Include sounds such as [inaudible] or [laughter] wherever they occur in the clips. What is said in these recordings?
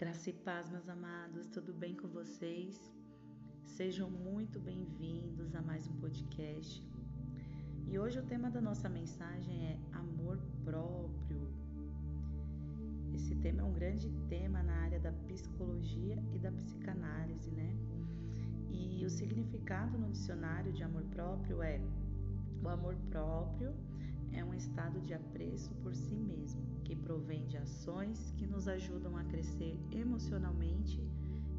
Graça e paz, meus amados, tudo bem com vocês? Sejam muito bem-vindos a mais um podcast. E hoje o tema da nossa mensagem é amor próprio. Esse tema é um grande tema na área da psicologia e da psicanálise, né? E o significado no dicionário de amor próprio é: o amor próprio é um estado de apreço por si mesmo, que provém de ações que nos ajudam a crescer emocionalmente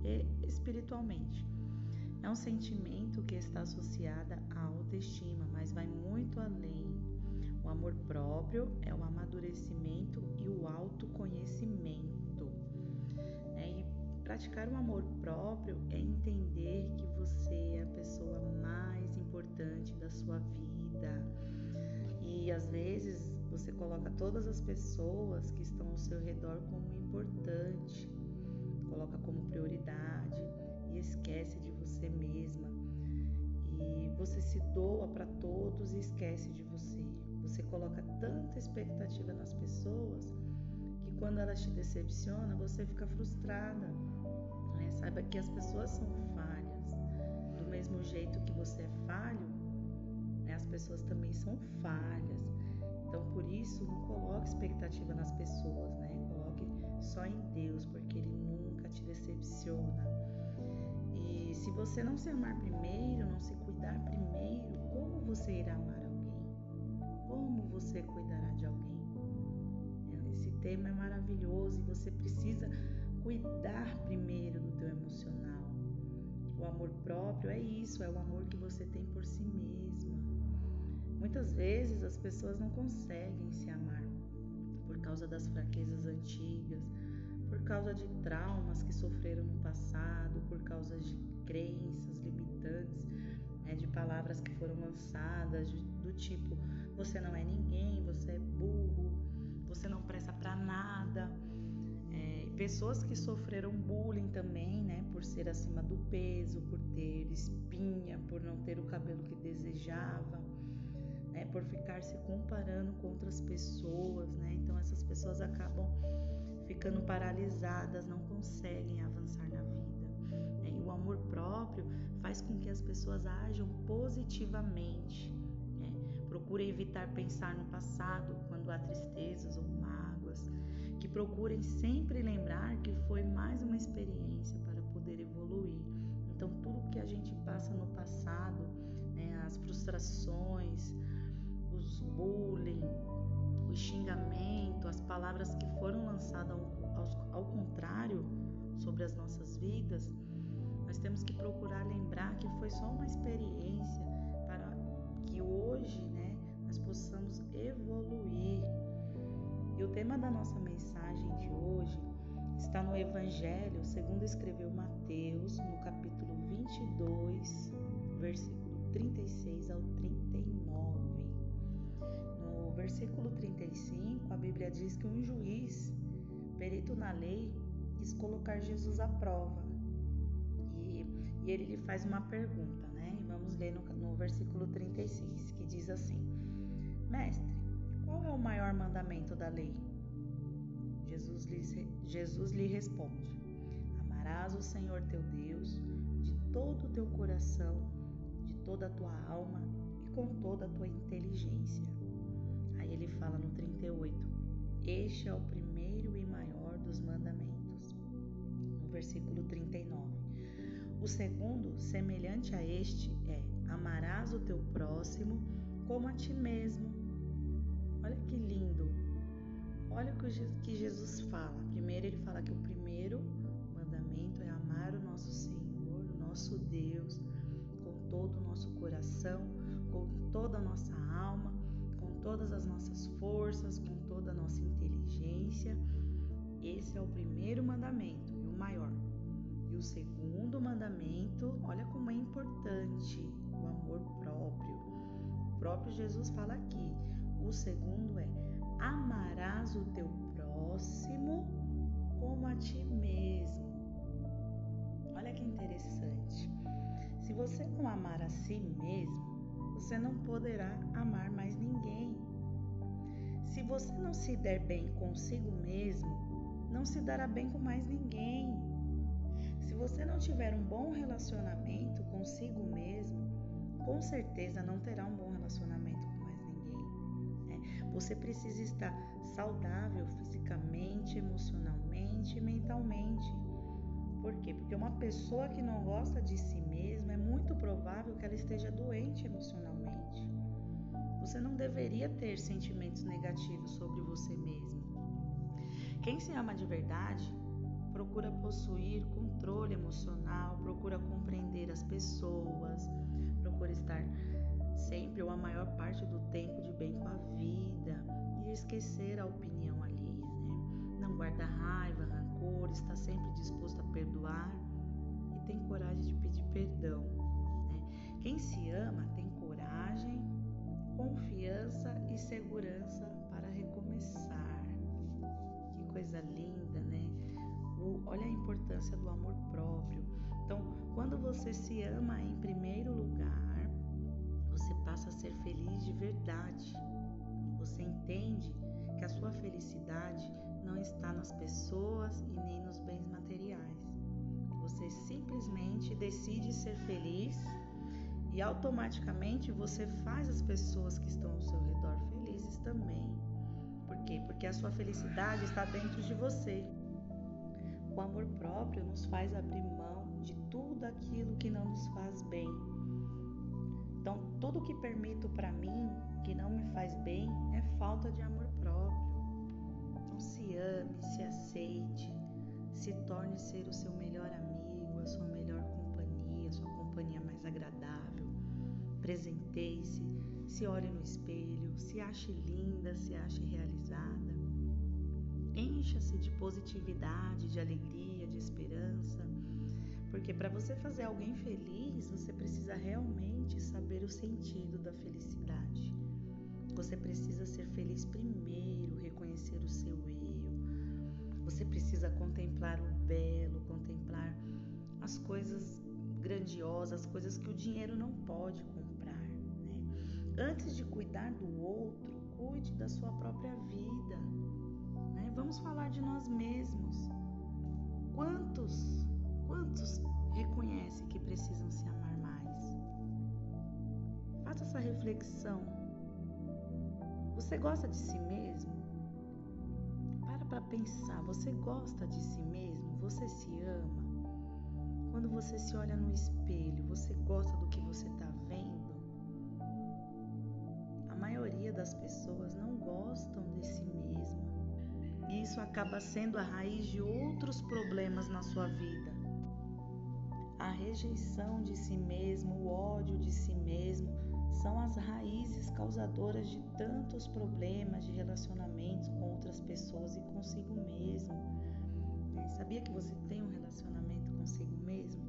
e espiritualmente. É um sentimento que está associado à autoestima, mas vai muito além. O amor próprio é o amadurecimento e o autoconhecimento. É, e praticar o amor próprio é entender que você é a pessoa mais importante da sua vida e às vezes você coloca todas as pessoas que estão ao seu redor como importante, coloca como prioridade e esquece de você mesma. E você se doa para todos e esquece de você. Você coloca tanta expectativa nas pessoas que quando elas te decepcionam, você fica frustrada. Né? Saiba que as pessoas são falhas. Do mesmo jeito que você é falho? As pessoas também são falhas. Então, por isso, não coloque expectativa nas pessoas, né? Coloque só em Deus, porque Ele nunca te decepciona. E se você não se amar primeiro, não se cuidar primeiro, como você irá amar alguém? Como você cuidará de alguém? Esse tema é maravilhoso e você precisa cuidar primeiro do teu emocional. O amor próprio é isso, é o amor que você tem por si mesma. Muitas vezes as pessoas não conseguem se amar por causa das fraquezas antigas, por causa de traumas que sofreram no passado, por causa de crenças limitantes, né, de palavras que foram lançadas do tipo você não é ninguém, você é burro, você não presta para nada. É, pessoas que sofreram bullying também, né, por ser acima do peso, por ter espinha, por não ter o cabelo que desejava né, por ficar se comparando com outras pessoas, né? Então essas pessoas acabam ficando paralisadas, não conseguem avançar na vida. Né? E o amor próprio faz com que as pessoas ajam positivamente. Né? Procurem evitar pensar no passado quando há tristezas ou mágoas. Que procurem sempre lembrar que foi mais uma experiência para poder evoluir. Então, tudo que a gente passa no passado, né, as frustrações, os bullying, o xingamento, as palavras que foram lançadas ao, ao, contrário sobre as nossas vidas, nós temos que procurar lembrar que foi só uma experiência para que hoje, né, nós possamos evoluir. E o tema da nossa mensagem de hoje está no Evangelho, segundo escreveu Mateus, no capítulo 22, versículo 36 ao 39 versículo 35, a Bíblia diz que um juiz, perito na lei, quis colocar Jesus à prova. E, e ele lhe faz uma pergunta, né? E vamos ler no, no versículo 36, que diz assim: Mestre, qual é o maior mandamento da lei? Jesus lhe, Jesus lhe responde: Amarás o Senhor teu Deus de todo o teu coração, de toda a tua alma e com toda a tua inteligência ele fala no 38: Este é o primeiro e maior dos mandamentos. No versículo 39. O segundo, semelhante a este, é: Amarás o teu próximo como a ti mesmo. Olha que lindo. Olha o que Jesus fala. Primeiro, ele fala que o primeiro mandamento é amar o nosso Senhor, o nosso Deus, com todo o nosso coração, com toda a nossa alma todas as nossas forças, com toda a nossa inteligência. Esse é o primeiro mandamento e o maior. E o segundo mandamento, olha como é importante o amor próprio. O próprio Jesus fala aqui. O segundo é: amarás o teu próximo como a ti mesmo. Olha que interessante. Se você não amar a si mesmo, você não poderá amar mais ninguém. Se você não se der bem consigo mesmo, não se dará bem com mais ninguém. Se você não tiver um bom relacionamento consigo mesmo, com certeza não terá um bom relacionamento com mais ninguém. Né? Você precisa estar saudável fisicamente, emocionalmente e mentalmente. Por quê? Porque uma pessoa que não gosta de si mesma é muito provável que ela esteja doente emocionalmente. Você não deveria ter sentimentos negativos sobre você mesmo. Quem se ama de verdade procura possuir controle emocional, procura compreender as pessoas, procura estar sempre ou a maior parte do tempo de bem com a vida e esquecer a opinião alheia, né? Não guarda raiva, rancor, está sempre disposto a perdoar e tem coragem de pedir perdão. Né? Quem se ama tem coragem, confiança e segurança para recomeçar. Que coisa linda, né? O, olha a importância do amor próprio. Então, quando você se ama em primeiro lugar, você passa a ser feliz de verdade. Você entende que a sua felicidade não está nas pessoas e nem nos bens materiais. Você simplesmente decide ser feliz e automaticamente você faz as pessoas que estão ao seu redor felizes também. Por quê? Porque a sua felicidade está dentro de você. O amor próprio nos faz abrir mão de tudo aquilo que não nos faz bem. Então, tudo que permito para mim que não me faz bem é falta de amor próprio. Se ame, se aceite, se torne ser o seu melhor amigo, a sua melhor companhia, a sua companhia mais agradável. Presenteie-se, se olhe no espelho, se ache linda, se ache realizada. Encha-se de positividade, de alegria, de esperança, porque para você fazer alguém feliz, você precisa realmente saber o sentido da felicidade. Você precisa ser feliz primeiro, o seu eu. Você precisa contemplar o belo, contemplar as coisas grandiosas, as coisas que o dinheiro não pode comprar. Né? Antes de cuidar do outro, cuide da sua própria vida. Né? Vamos falar de nós mesmos. Quantos, quantos reconhecem que precisam se amar mais? Faça essa reflexão. Você gosta de si mesmo? Para pensar. Você gosta de si mesmo? Você se ama? Quando você se olha no espelho, você gosta do que você está vendo? A maioria das pessoas não gostam de si mesma. E isso acaba sendo a raiz de outros problemas na sua vida. A rejeição de si mesmo, o ódio de si mesmo, são as raízes causadoras de tantos problemas de relacionamentos com outras pessoas e consigo mesmo. É, sabia que você tem um relacionamento consigo mesmo?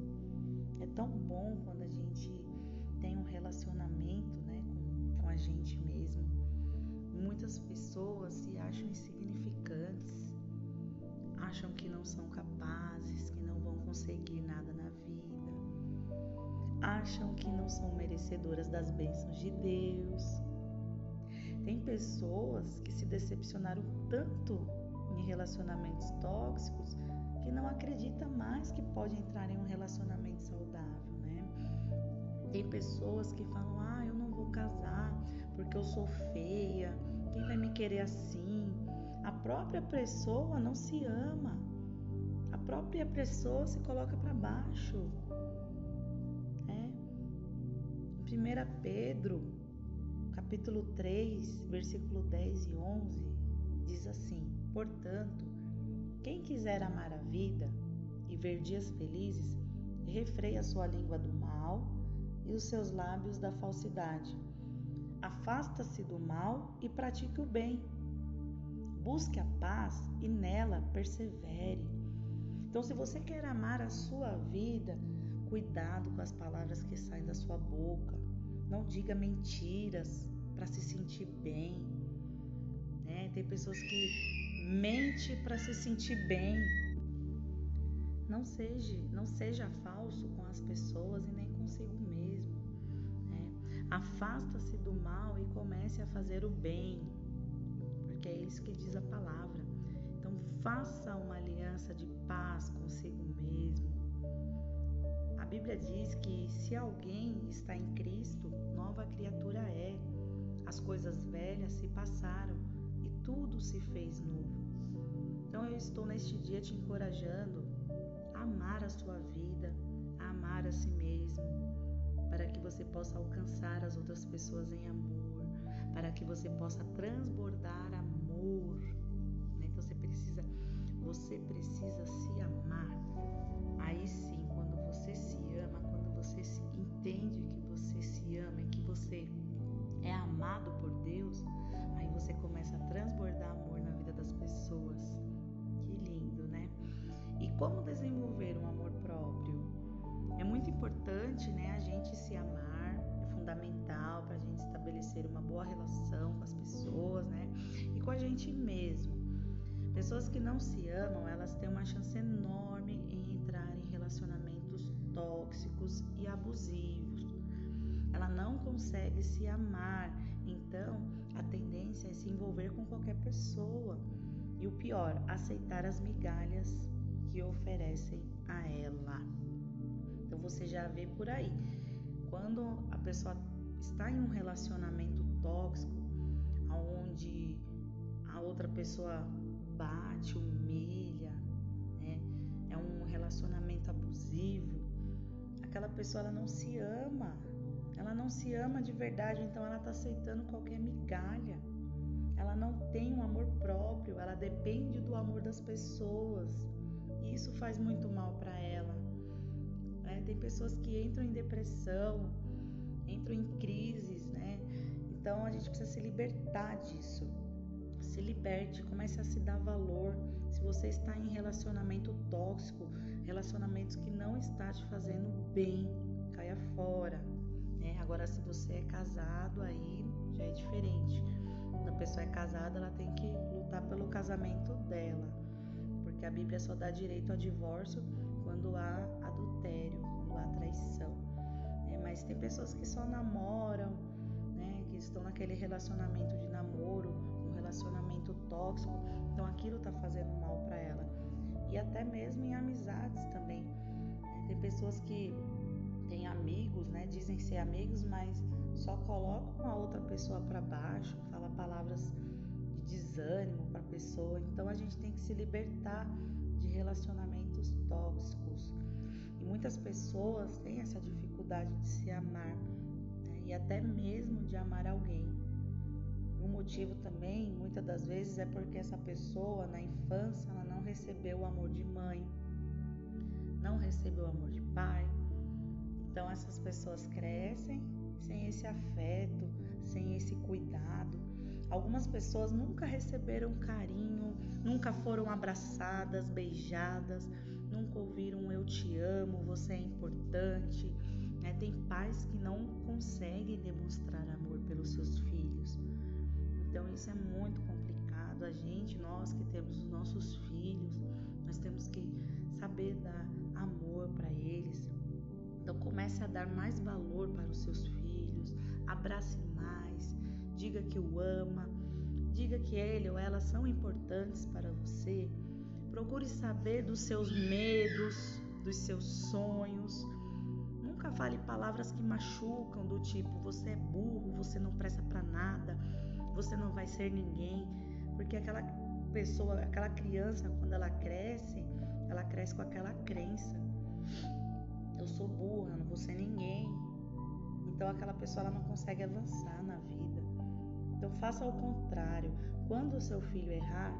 É tão bom quando a gente tem um relacionamento né, com, com a gente mesmo. Muitas pessoas se acham insignificantes, acham que não são capazes, que não vão conseguir nada na acham que não são merecedoras das bênçãos de Deus. Tem pessoas que se decepcionaram tanto em relacionamentos tóxicos que não acredita mais que pode entrar em um relacionamento saudável, né? Tem pessoas que falam: "Ah, eu não vou casar porque eu sou feia. Quem vai me querer assim?" A própria pessoa não se ama. A própria pessoa se coloca para baixo. É. 1 Pedro, capítulo 3, versículo 10 e 11, diz assim: Portanto, quem quiser amar a vida e ver dias felizes, refreia a sua língua do mal e os seus lábios da falsidade. Afasta-se do mal e pratique o bem. Busque a paz e nela persevere. Então, se você quer amar a sua vida, cuidado com as palavras que saem da sua boca. Não diga mentiras para se sentir bem. Né? Tem pessoas que mente para se sentir bem. Não seja, não seja falso com as pessoas e nem consigo mesmo. Né? Afasta-se do mal e comece a fazer o bem, porque é isso que diz a palavra. Então faça uma aliança de paz consigo mesmo. Bíblia diz que se alguém está em Cristo, nova criatura é. As coisas velhas se passaram e tudo se fez novo. Então eu estou neste dia te encorajando a amar a sua vida, a amar a si mesmo, para que você possa alcançar as outras pessoas em amor, para que você possa transbordar amor. Né? Então você precisa, você precisa se amar. Aí sim, você se ama, quando você se entende que você se ama e que você é amado por Deus, aí você começa a transbordar amor na vida das pessoas. Que lindo, né? E como desenvolver um amor próprio? É muito importante, né, a gente se amar, é fundamental para a gente estabelecer uma boa relação com as pessoas, né, e com a gente mesmo. Pessoas que não se amam, elas têm uma chance enorme em entrar em relacionamentos tóxicos e abusivos. Ela não consegue se amar, então a tendência é se envolver com qualquer pessoa. E o pior, aceitar as migalhas que oferecem a ela. Então você já vê por aí. Quando a pessoa está em um relacionamento tóxico, onde a outra pessoa bate, humilha, né? é um relacionamento abusivo, aquela pessoa ela não se ama, ela não se ama de verdade, então ela está aceitando qualquer migalha. Ela não tem um amor próprio, ela depende do amor das pessoas. E isso faz muito mal para ela. É, tem pessoas que entram em depressão, entram em crises, né? Então a gente precisa se libertar disso. Se liberte, comece a se dar valor. Se você está em relacionamento tóxico, relacionamentos que não está te fazendo bem, caia fora. Né? Agora, se você é casado, aí já é diferente. Quando a pessoa é casada, ela tem que lutar pelo casamento dela, porque a Bíblia só dá direito a divórcio quando há adultério, quando há traição. É, mas tem pessoas que só namoram, né? Que estão naquele relacionamento de namoro, um relacionamento tóxico, então aquilo está fazendo mal para ela. E até mesmo em amizades também. Né? Tem pessoas que têm amigos, né? Dizem ser amigos, mas só colocam a outra pessoa para baixo, fala palavras de desânimo para a pessoa. Então a gente tem que se libertar de relacionamentos tóxicos. E muitas pessoas têm essa dificuldade de se amar né? e até mesmo de amar alguém. O motivo também, muitas das vezes, é porque essa pessoa na infância ela não recebeu o amor de mãe, não recebeu o amor de pai. Então essas pessoas crescem sem esse afeto, sem esse cuidado. Algumas pessoas nunca receberam carinho, nunca foram abraçadas, beijadas, nunca ouviram um eu te amo, você é importante. Né? Tem pais que não conseguem demonstrar amor pelos seus filhos. Então isso é muito complicado. A gente, nós que temos os nossos filhos, nós temos que saber dar amor para eles. Então comece a dar mais valor para os seus filhos abrace mais, diga que o ama, diga que ele ou ela são importantes para você. Procure saber dos seus medos, dos seus sonhos. Nunca fale palavras que machucam, do tipo você é burro, você não presta para nada, você não vai ser ninguém, porque aquela pessoa, aquela criança, quando ela cresce, ela cresce com aquela crença. Eu sou burra, não vou ser ninguém, então aquela pessoa ela não consegue avançar na vida. Então faça ao contrário. Quando o seu filho errar,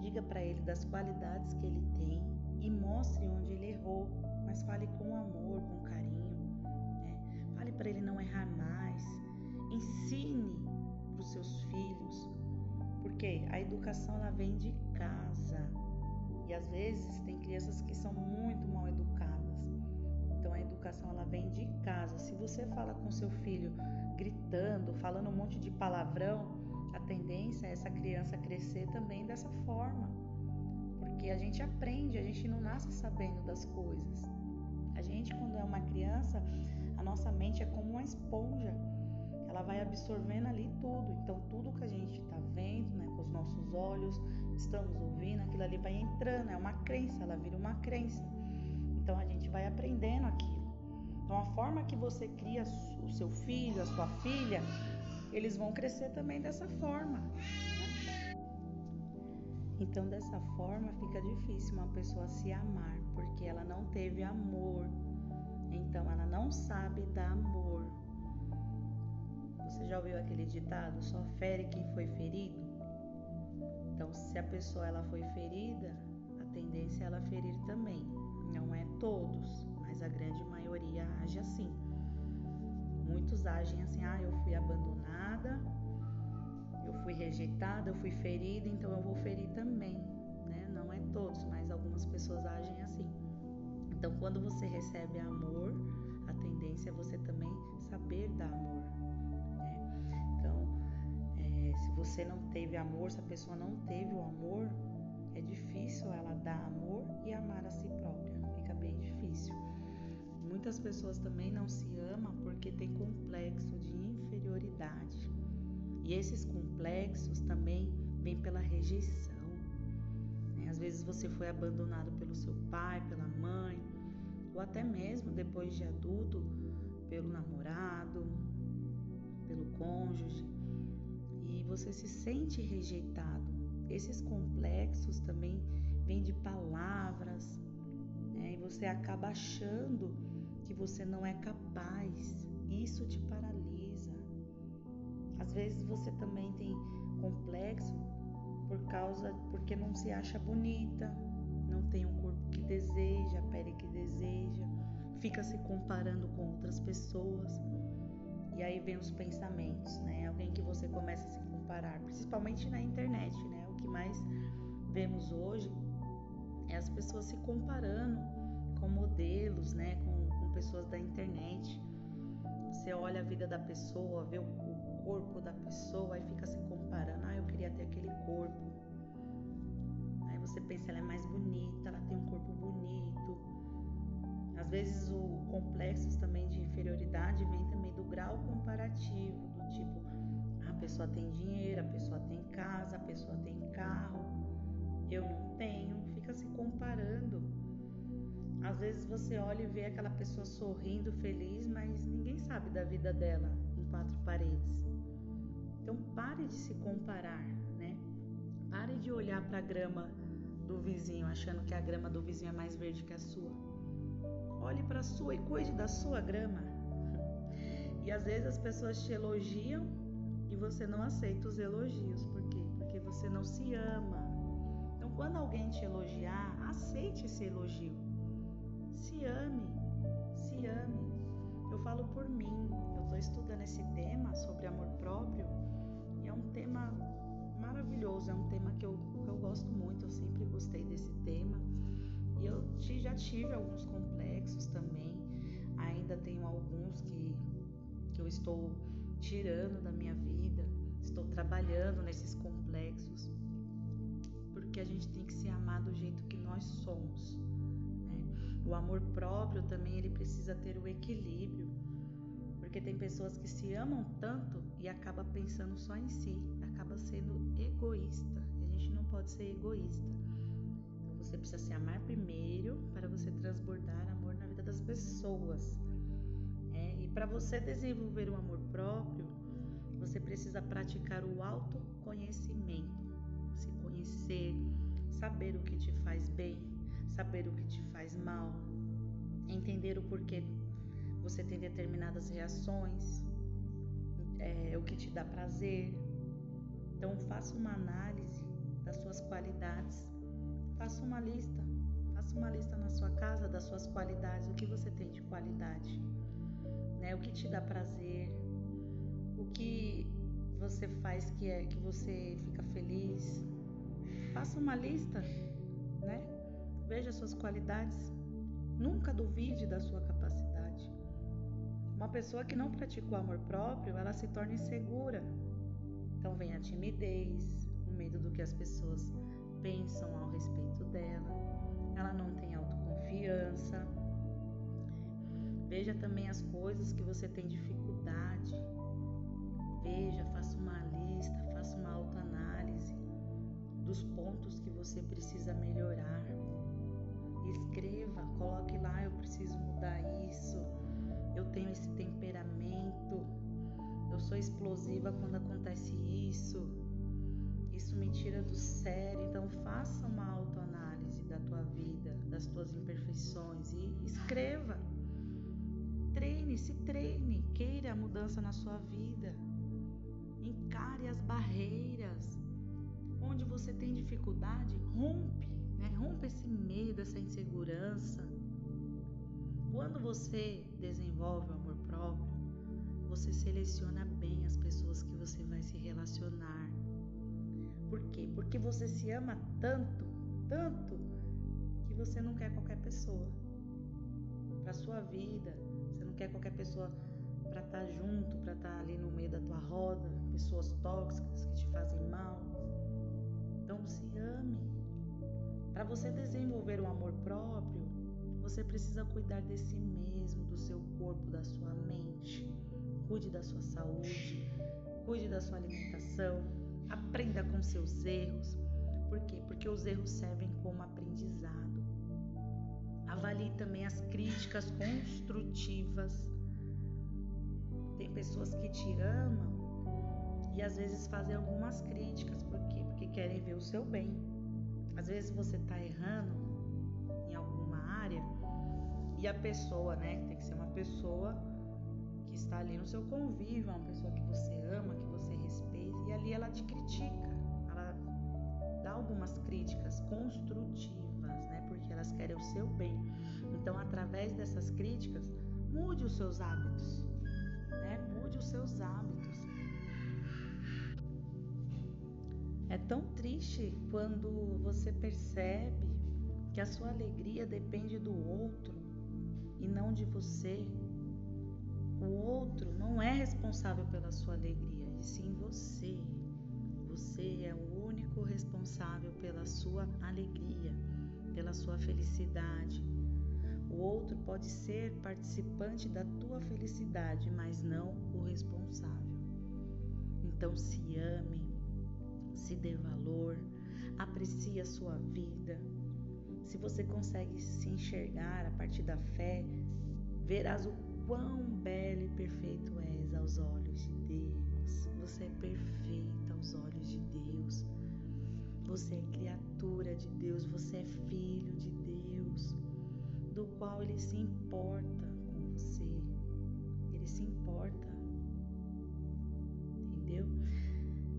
diga para ele das qualidades que ele tem e mostre onde ele errou, mas fale com amor, com carinho. Né? Fale para ele não errar mais. Ensine para os seus filhos, porque a educação ela vem de casa e às vezes tem crianças que são muito mal educadas educação ela vem de casa. Se você fala com seu filho gritando, falando um monte de palavrão, a tendência é essa criança crescer também dessa forma. Porque a gente aprende, a gente não nasce sabendo das coisas. A gente, quando é uma criança, a nossa mente é como uma esponja. Ela vai absorvendo ali tudo. Então, tudo que a gente está vendo né, com os nossos olhos, estamos ouvindo, aquilo ali vai entrando, é uma crença, ela vira uma crença. Então a gente vai aprendendo aquilo. Então a forma que você cria o seu filho, a sua filha, eles vão crescer também dessa forma. Né? Então dessa forma fica difícil uma pessoa se amar, porque ela não teve amor. Então ela não sabe dar amor. Você já ouviu aquele ditado? Só fere quem foi ferido? Então, se a pessoa ela foi ferida, a tendência é ela ferir também. Não é todos, mas a grande maioria age assim. Muitos agem assim: ah, eu fui abandonada, eu fui rejeitada, eu fui ferida, então eu vou ferir também. Né? Não é todos, mas algumas pessoas agem assim. Então, quando você recebe amor, a tendência é você também saber dar amor. Você não teve amor, se a pessoa não teve o amor, é difícil ela dar amor e amar a si própria. Fica bem difícil. Muitas pessoas também não se amam porque tem complexo de inferioridade. E esses complexos também vêm pela rejeição. Né? Às vezes você foi abandonado pelo seu pai, pela mãe, ou até mesmo depois de adulto, pelo namorado, pelo cônjuge você se sente rejeitado. Esses complexos também vêm de palavras, né? E você acaba achando que você não é capaz. Isso te paralisa. Às vezes você também tem complexo por causa porque não se acha bonita, não tem um corpo que deseja, a pele que deseja, fica se comparando com outras pessoas. E aí vem os pensamentos, né? Alguém que você começa a se comparar, principalmente na internet, né? O que mais vemos hoje é as pessoas se comparando com modelos, né? Com, com pessoas da internet. Você olha a vida da pessoa, vê o, o corpo da pessoa e fica se comparando. Ah, eu queria ter aquele corpo. Aí você pensa, ela é mais bonita, ela tem um corpo bonito. Às vezes o complexo também de inferioridade vem também do grau comparativo, do tipo, pessoa tem dinheiro, a pessoa tem casa, a pessoa tem carro, eu não tenho, fica se comparando. Às vezes você olha e vê aquela pessoa sorrindo, feliz, mas ninguém sabe da vida dela em quatro paredes. Então pare de se comparar, né? Pare de olhar para a grama do vizinho achando que a grama do vizinho é mais verde que a sua. Olhe para a sua e cuide da sua grama. [laughs] E às vezes as pessoas te elogiam e você não aceita os elogios. Por quê? Porque você não se ama. Então, quando alguém te elogiar, aceite esse elogio. Se ame, se ame. Eu falo por mim, eu estou estudando esse tema sobre amor próprio e é um tema maravilhoso, é um tema que eu, que eu gosto muito, eu sempre gostei desse tema. E eu já tive alguns complexos também, ainda tenho alguns que, que eu estou tirando da minha vida, estou trabalhando nesses complexos, porque a gente tem que se amar do jeito que nós somos. Né? O amor próprio também ele precisa ter o equilíbrio, porque tem pessoas que se amam tanto e acaba pensando só em si, acaba sendo egoísta. E a gente não pode ser egoísta. Você precisa se amar primeiro para você transbordar amor na vida das pessoas. É, e para você desenvolver o amor próprio, você precisa praticar o autoconhecimento. Se conhecer, saber o que te faz bem, saber o que te faz mal, entender o porquê você tem determinadas reações, é, o que te dá prazer. Então, faça uma análise das suas qualidades Faça uma lista. Faça uma lista na sua casa das suas qualidades, o que você tem de qualidade, né? O que te dá prazer, o que você faz que é que você fica feliz. Faça uma lista, né? Veja suas qualidades. Nunca duvide da sua capacidade. Uma pessoa que não pratica o amor próprio, ela se torna insegura. Então vem a timidez, o medo do que as pessoas pensam ao respeito dela, ela não tem autoconfiança. Veja também as coisas que você tem dificuldade. Veja, faça uma lista, faça uma autoanálise dos pontos que você precisa melhorar. Escreva, coloque lá, eu preciso mudar isso. Eu tenho esse temperamento. Eu sou explosiva quando acontece isso. Isso me tira do sério. Então faça uma autoanálise da tua vida, das tuas imperfeições e escreva. Treine, se treine, queira a mudança na sua vida. Encare as barreiras. Onde você tem dificuldade, rompe, né? Rompe esse medo, essa insegurança. Quando você desenvolve o amor próprio, você seleciona bem as pessoas que você vai se relacionar. Por quê? Porque você se ama tanto, tanto, que você não quer qualquer pessoa para sua vida. Quer qualquer pessoa para estar tá junto, para estar tá ali no meio da tua roda, pessoas tóxicas que te fazem mal. Então se ame. Para você desenvolver um amor próprio, você precisa cuidar de si mesmo, do seu corpo, da sua mente. Cuide da sua saúde, cuide da sua alimentação, aprenda com seus erros. Por quê? Porque os erros servem como aprendizado. Avalie também as críticas construtivas. Tem pessoas que te amam e às vezes fazem algumas críticas. Por quê? Porque querem ver o seu bem. Às vezes você está errando em alguma área e a pessoa, né? Tem que ser uma pessoa que está ali no seu convívio, uma pessoa que você ama, que você respeita, e ali ela te critica, ela dá algumas críticas seu bem. Então, através dessas críticas, mude os seus hábitos, né? Mude os seus hábitos. É tão triste quando você percebe que a sua alegria depende do outro e não de você. O outro não é responsável pela sua alegria, e sim você. Você é o único responsável pela sua alegria, pela sua felicidade. O outro pode ser participante da tua felicidade, mas não o responsável. Então se ame, se dê valor, aprecie a sua vida, se você consegue se enxergar a partir da fé, verás o quão belo e perfeito és aos olhos de Deus. Você é perfeita aos olhos de Deus. Você é criatura de Deus, você é filho de Deus, do qual ele se importa com você. Ele se importa. Entendeu?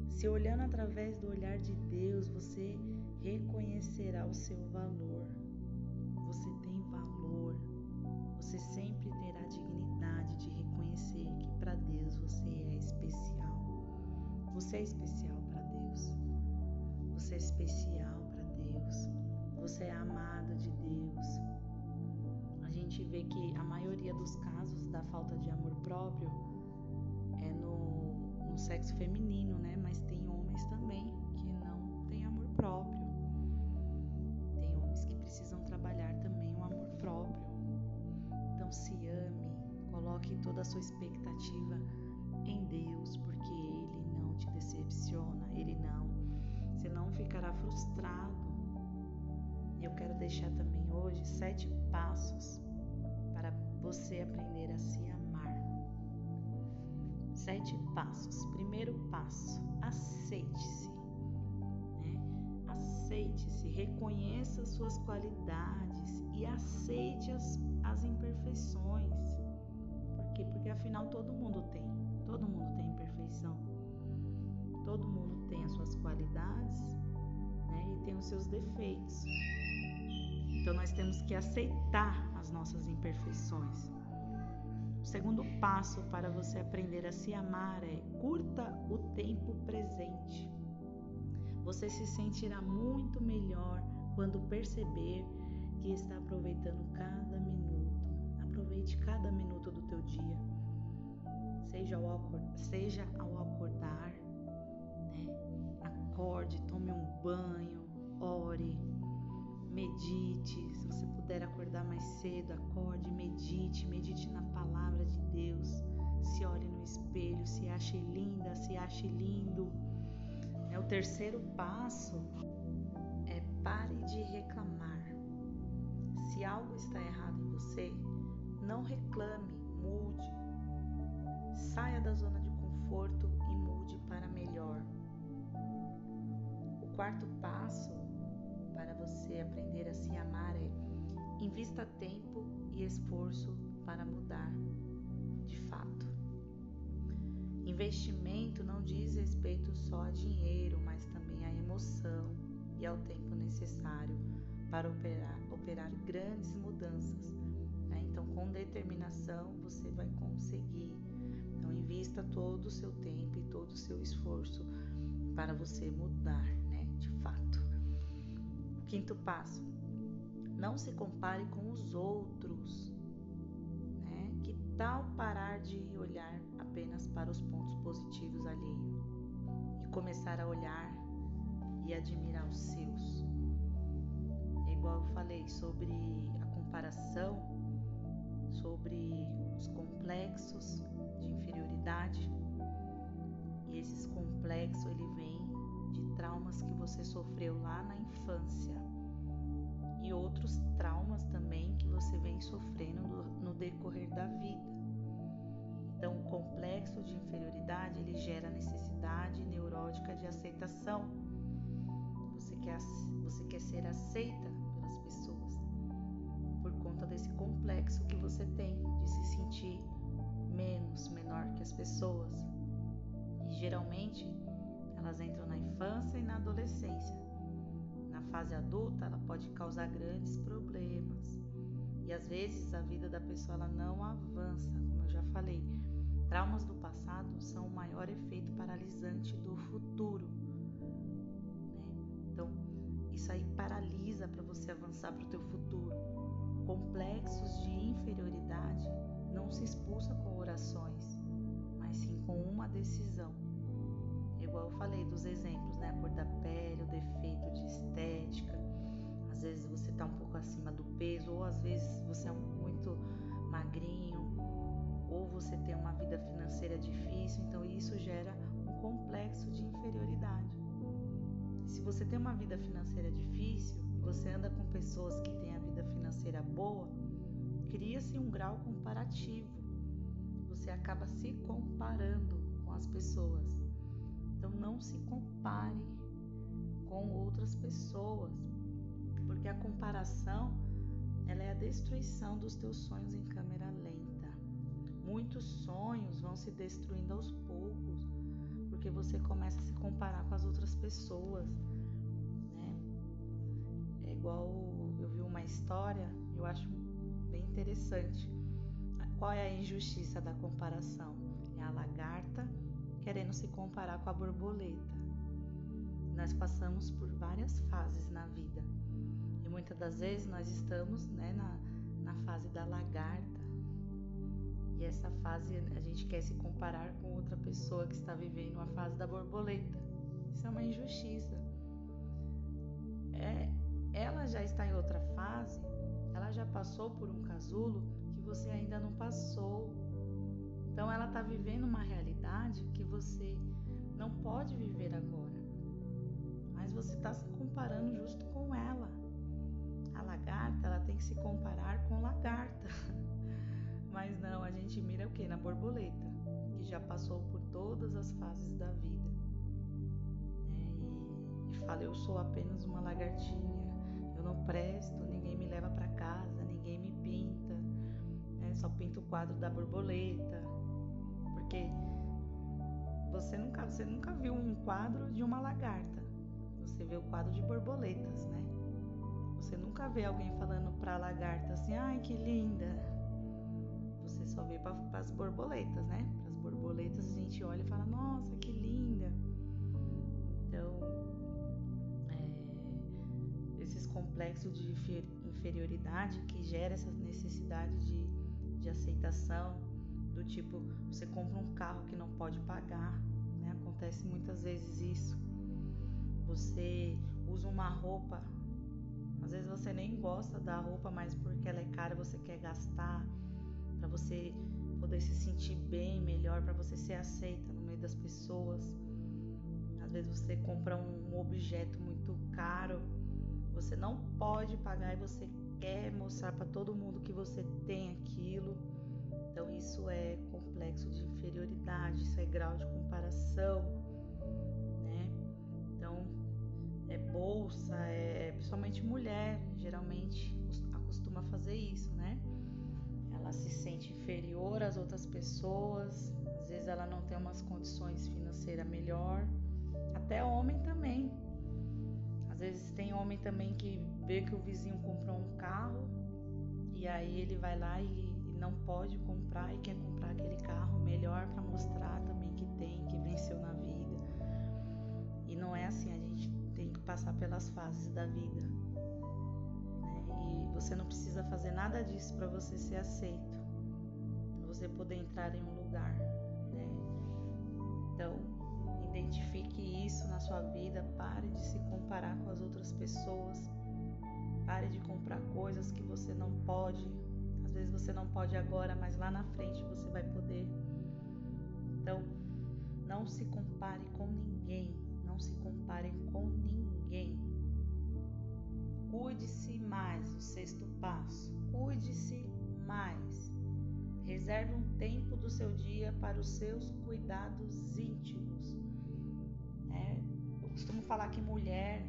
Se olhando através do olhar de Deus, você reconhecerá o seu valor. Você tem valor. Você sempre terá dignidade de reconhecer que para Deus você é especial. Você é especial para Deus. Você é especial para Deus. Você é amado de Deus. A gente vê que a maioria dos casos da falta de amor próprio é no, no sexo feminino, né? Mas tem homens também que não têm amor próprio. coloque toda a sua expectativa em Deus, porque Ele não te decepciona, Ele não. Não ficará frustrado. E eu quero deixar também hoje sete passos para você aprender a se amar. Sete passos. Primeiro passo: aceite-se. Né? Aceite-se, reconheça suas qualidades e aceite as, as imperfeições quê? Porque afinal todo mundo tem, todo mundo tem imperfeição, todo mundo tem as suas qualidades né, e tem os seus defeitos. Então nós temos que aceitar as nossas imperfeições. O segundo passo para você aprender a se amar é curta o tempo presente. Você se sentirá muito melhor quando perceber que está aproveitando cada minuto Aproveite cada minuto do teu dia, seja ao, acordar, seja ao acordar? Acorde, tome um banho, ore, medite. Se você puder acordar mais cedo, acorde, medite, medite na palavra de Deus. Se olhe no espelho, se ache linda, se ache lindo. É o terceiro passo Pare de reclamar. Se algo está errado em você, não reclame, mude. Saia da zona de conforto e mude para melhor. Quarto passo para você aprender a se amar é invista tempo e esforço para mudar de fato. Investimento não diz respeito só a dinheiro, mas também a emoção e ao tempo necessário para operar, operar grandes mudanças. Né? Então, com determinação, você vai conseguir. Então, invista todo o seu tempo e todo o seu esforço para você mudar. Quinto passo: não se compare com os outros. Né? Que tal parar de olhar apenas para os pontos positivos alheios e começar a olhar e admirar os seus? igual eu falei sobre a comparação, sobre os complexos de inferioridade. E esses complexos ele traumas que você sofreu lá na infância e outros traumas também que você vem sofrendo no, decorrer da vida. Então, o complexo de inferioridade ele gera necessidade neurótica de aceitação. Você quer, você quer ser aceita desse complexo que você tem de se sentir menos, menor que as pessoas. E geralmente elas entram na infância e na adolescência. Na fase adulta, ela pode causar grandes problemas. E às vezes a vida da pessoa ela não avança, como eu já falei. Traumas do passado são o maior efeito paralisante do futuro. Né? Então, isso aí paralisa para você avançar para o teu futuro complexos de inferioridade não se expulsa com orações, mas sim com uma decisão. Igual eu falei dos exemplos, né? A cor da pele, o defeito de estética. Às vezes você está um pouco acima do peso, ou às vezes você é muito magrinho, ou você tem uma vida financeira difícil, então isso gera um complexo de inferioridade. Se você tem uma vida financeira difícil e você anda com pessoas que têm a vida financeira boa, cria-se um grau comparativo. Você acaba se comparando com as pessoas. Então não se compare com outras pessoas, porque a comparação ela é a destruição dos teus sonhos em câmera lenta. Muitos sonhos vão se destruindo aos poucos, porque você começa a se comparar com as outras pessoas, né? É igual uma história, eu acho bem interessante. Qual é a injustiça da comparação? É a lagarta querendo se comparar com a borboleta. Nós passamos por várias fases na vida e muitas das vezes nós estamos né, na, na fase da lagarta e essa fase a gente quer se comparar com outra pessoa que está vivendo a fase da borboleta. Isso é uma injustiça. É, ela já está em outra fase, ela já passou por um casulo que você ainda não passou. Está vivendo uma realidade que você não pode viver agora. Mas você está se comparando justo com ela. A lagarta, ela tem que se comparar com lagarta. [laughs] Mas não, a gente mira o que? Na borboleta, que já passou por todas as fases da vida. É, e, e fala, eu sou apenas uma lagartinha eu não presto, ninguém me leva para casa, ninguém me pinta, né? só pinto o quadro da borboleta, porque você nunca, você nunca viu um quadro de uma lagarta, você vê o quadro de borboletas, né? Você nunca vê alguém falando para a lagarta assim, ai que linda. Você só vê para as borboletas, né? As borboletas a gente olha e fala, nossa, que linda. Então, complexo de inferioridade que gera essa necessidade de, de aceitação, do tipo, você compra um carro que não pode pagar, né? Acontece muitas vezes isso. Você usa uma roupa, às vezes você nem gosta da roupa, mas porque ela é cara você quer gastar para você poder se sentir bem, melhor, para você ser aceita no meio das pessoas. Às vezes você compra um objeto muito caro você não pode pagar e você quer mostrar para todo mundo que você tem aquilo. Então isso é complexo de inferioridade, isso é grau de comparação, né? Então é bolsa, é principalmente mulher, geralmente acostuma fazer isso, né? Ela se sente inferior às outras pessoas, às vezes ela não tem umas condições financeiras melhor, até homem também. Às vezes tem homem também que vê que o vizinho comprou um carro e aí ele vai lá e não pode comprar e quer comprar aquele carro melhor para mostrar também que tem, que venceu na vida. E não é assim, a gente tem que passar pelas fases da vida. Né? E você não precisa fazer nada disso para você ser aceito, para você poder entrar em um lugar. Né? Então, identifique isso na sua vida, pare de se comparar com as outras pessoas Pare de comprar coisas que você não pode. Vezes você não pode agora, mas lá na frente você vai poder. Então, não se compare com ninguém. Não se compare com ninguém. Cuide-se mais, o sexto passo. Cuide-se mais. Reserve um tempo do seu dia para os seus cuidados íntimos. É, eu costumo falar que mulher,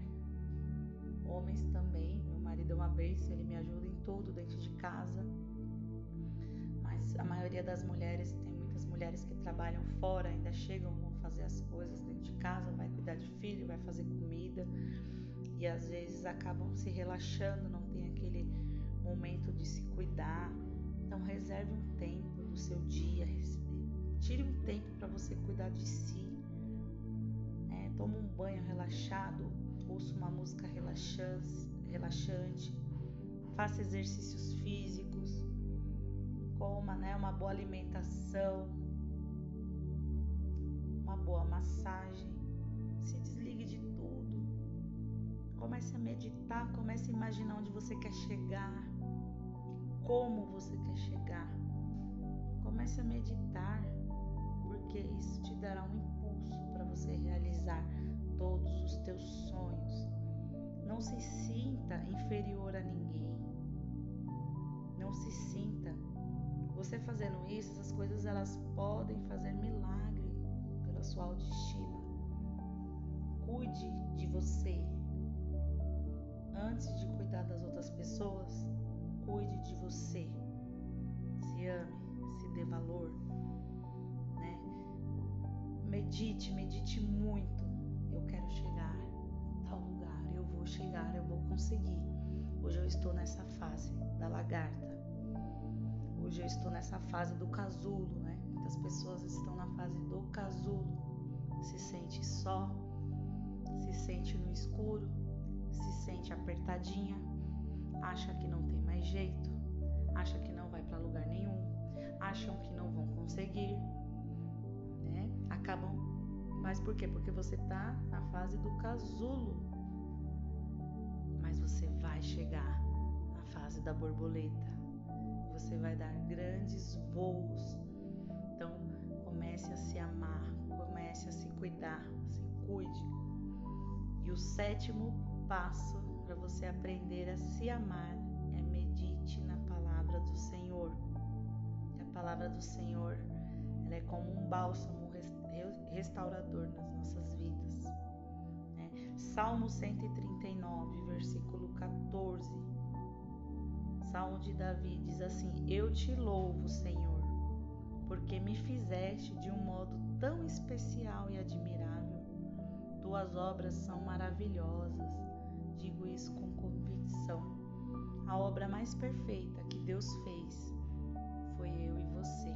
homens também, marido uma vez, ele me ajuda em tudo dentro de casa. Mas a maioria das mulheres, tem muitas mulheres que trabalham fora, ainda chegam, vão fazer as coisas dentro de casa, vai cuidar de filho, vai fazer comida. E às vezes acabam se relaxando, não tem aquele momento de se cuidar. Então reserve um tempo do seu dia, tire um tempo para você cuidar de si. Né? Toma um banho relaxado, ouça uma música relaxante, relaxante, faça exercícios físicos, coma né, uma boa alimentação, uma boa massagem, se desligue de tudo. Comece a meditar, comece a imaginar onde você quer chegar e como você quer chegar. Comece a meditar, porque isso te dará um impulso para você realizar todos os teus sonhos. Não se sinta inferior a ninguém. Não se sinta. Você fazendo isso, essas coisas elas podem fazer milagre pela sua autoestima. Cuide de você. Antes de cuidar das outras pessoas, cuide de você. Se ame, se dê valor, né? Medite, medite muito. Eu quero chegar vou chegar, eu vou conseguir. Hoje eu estou nessa fase da lagarta. Hoje eu estou nessa fase do casulo, né? Muitas pessoas estão na fase do casulo. Se sente só, se sente no escuro, se sente apertadinha, acha que não tem mais jeito, acha que não vai para lugar nenhum, acham que não vão conseguir, né? Acabam mas por quê? Porque você tá na fase do casulo você vai chegar na fase da borboleta. Você vai dar grandes voos. Então, comece a se amar, comece a se cuidar, se cuide. E o sétimo passo para você aprender a se amar é medite na palavra do Senhor. A palavra do Senhor, ela é como um bálsamo restaurador nas nossas vidas. Salmo 139, versículo 14. Salmo de Davi diz assim: Eu te louvo, Senhor, porque me fizeste de um modo tão especial e admirável. Tuas obras são maravilhosas. Digo isso com convicção. A obra mais perfeita que Deus fez foi eu e você.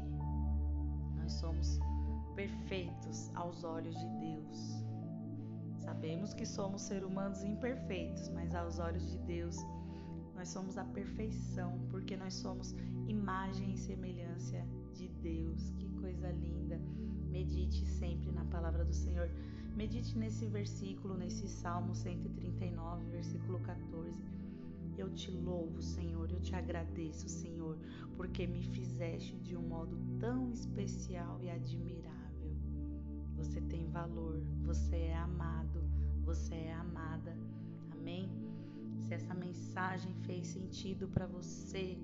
Nós somos perfeitos aos olhos de Deus. Sabemos que somos seres humanos imperfeitos, mas aos olhos de Deus nós somos a perfeição, porque nós somos imagem e semelhança de Deus. Que coisa linda! Medite sempre na palavra do Senhor. Medite nesse versículo, nesse Salmo 139, versículo 14. Eu te louvo, Senhor, eu te agradeço, Senhor, porque me fizeste de um modo tão especial e admirável. Você tem valor, você é amado, você é amada. Amém? Se essa mensagem fez sentido para você,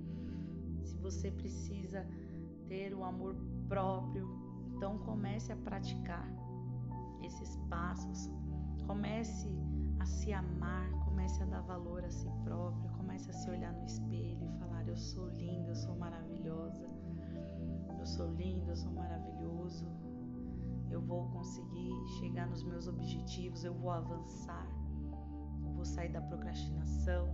se você precisa ter o amor próprio, então comece a praticar esses passos. Comece a se amar, comece a dar valor a si próprio, comece a se olhar no espelho e falar: Eu sou linda, eu sou maravilhosa, eu sou lindo, eu sou maravilhoso, eu vou conseguir chegar nos meus objetivos, eu vou avançar, sair da procrastinação,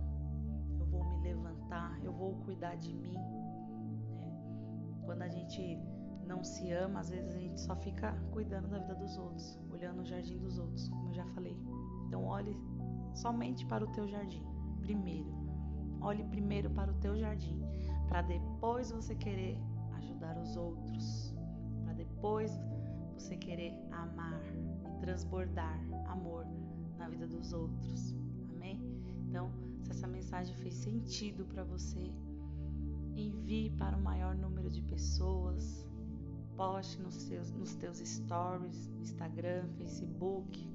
eu vou me levantar, eu vou cuidar de mim. Né? Quando a gente não se ama, às vezes a gente só fica cuidando da vida dos outros, olhando o jardim dos outros, como eu já falei. Então olhe somente para o teu jardim, primeiro. Olhe primeiro para o teu jardim, para depois você querer ajudar os outros, para depois você querer amar e transbordar amor na vida dos outros. Então, se essa mensagem fez sentido para você, envie para o maior número de pessoas, poste nos, seus, nos teus stories, Instagram, Facebook,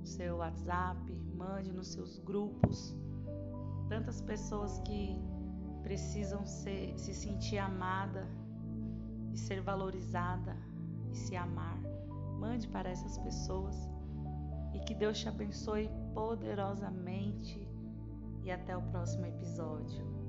no seu WhatsApp, mande nos seus grupos. Tantas pessoas que precisam ser, se sentir amada e ser valorizada e se amar. Mande para essas pessoas e que Deus te abençoe poderosamente. E até o próximo episódio.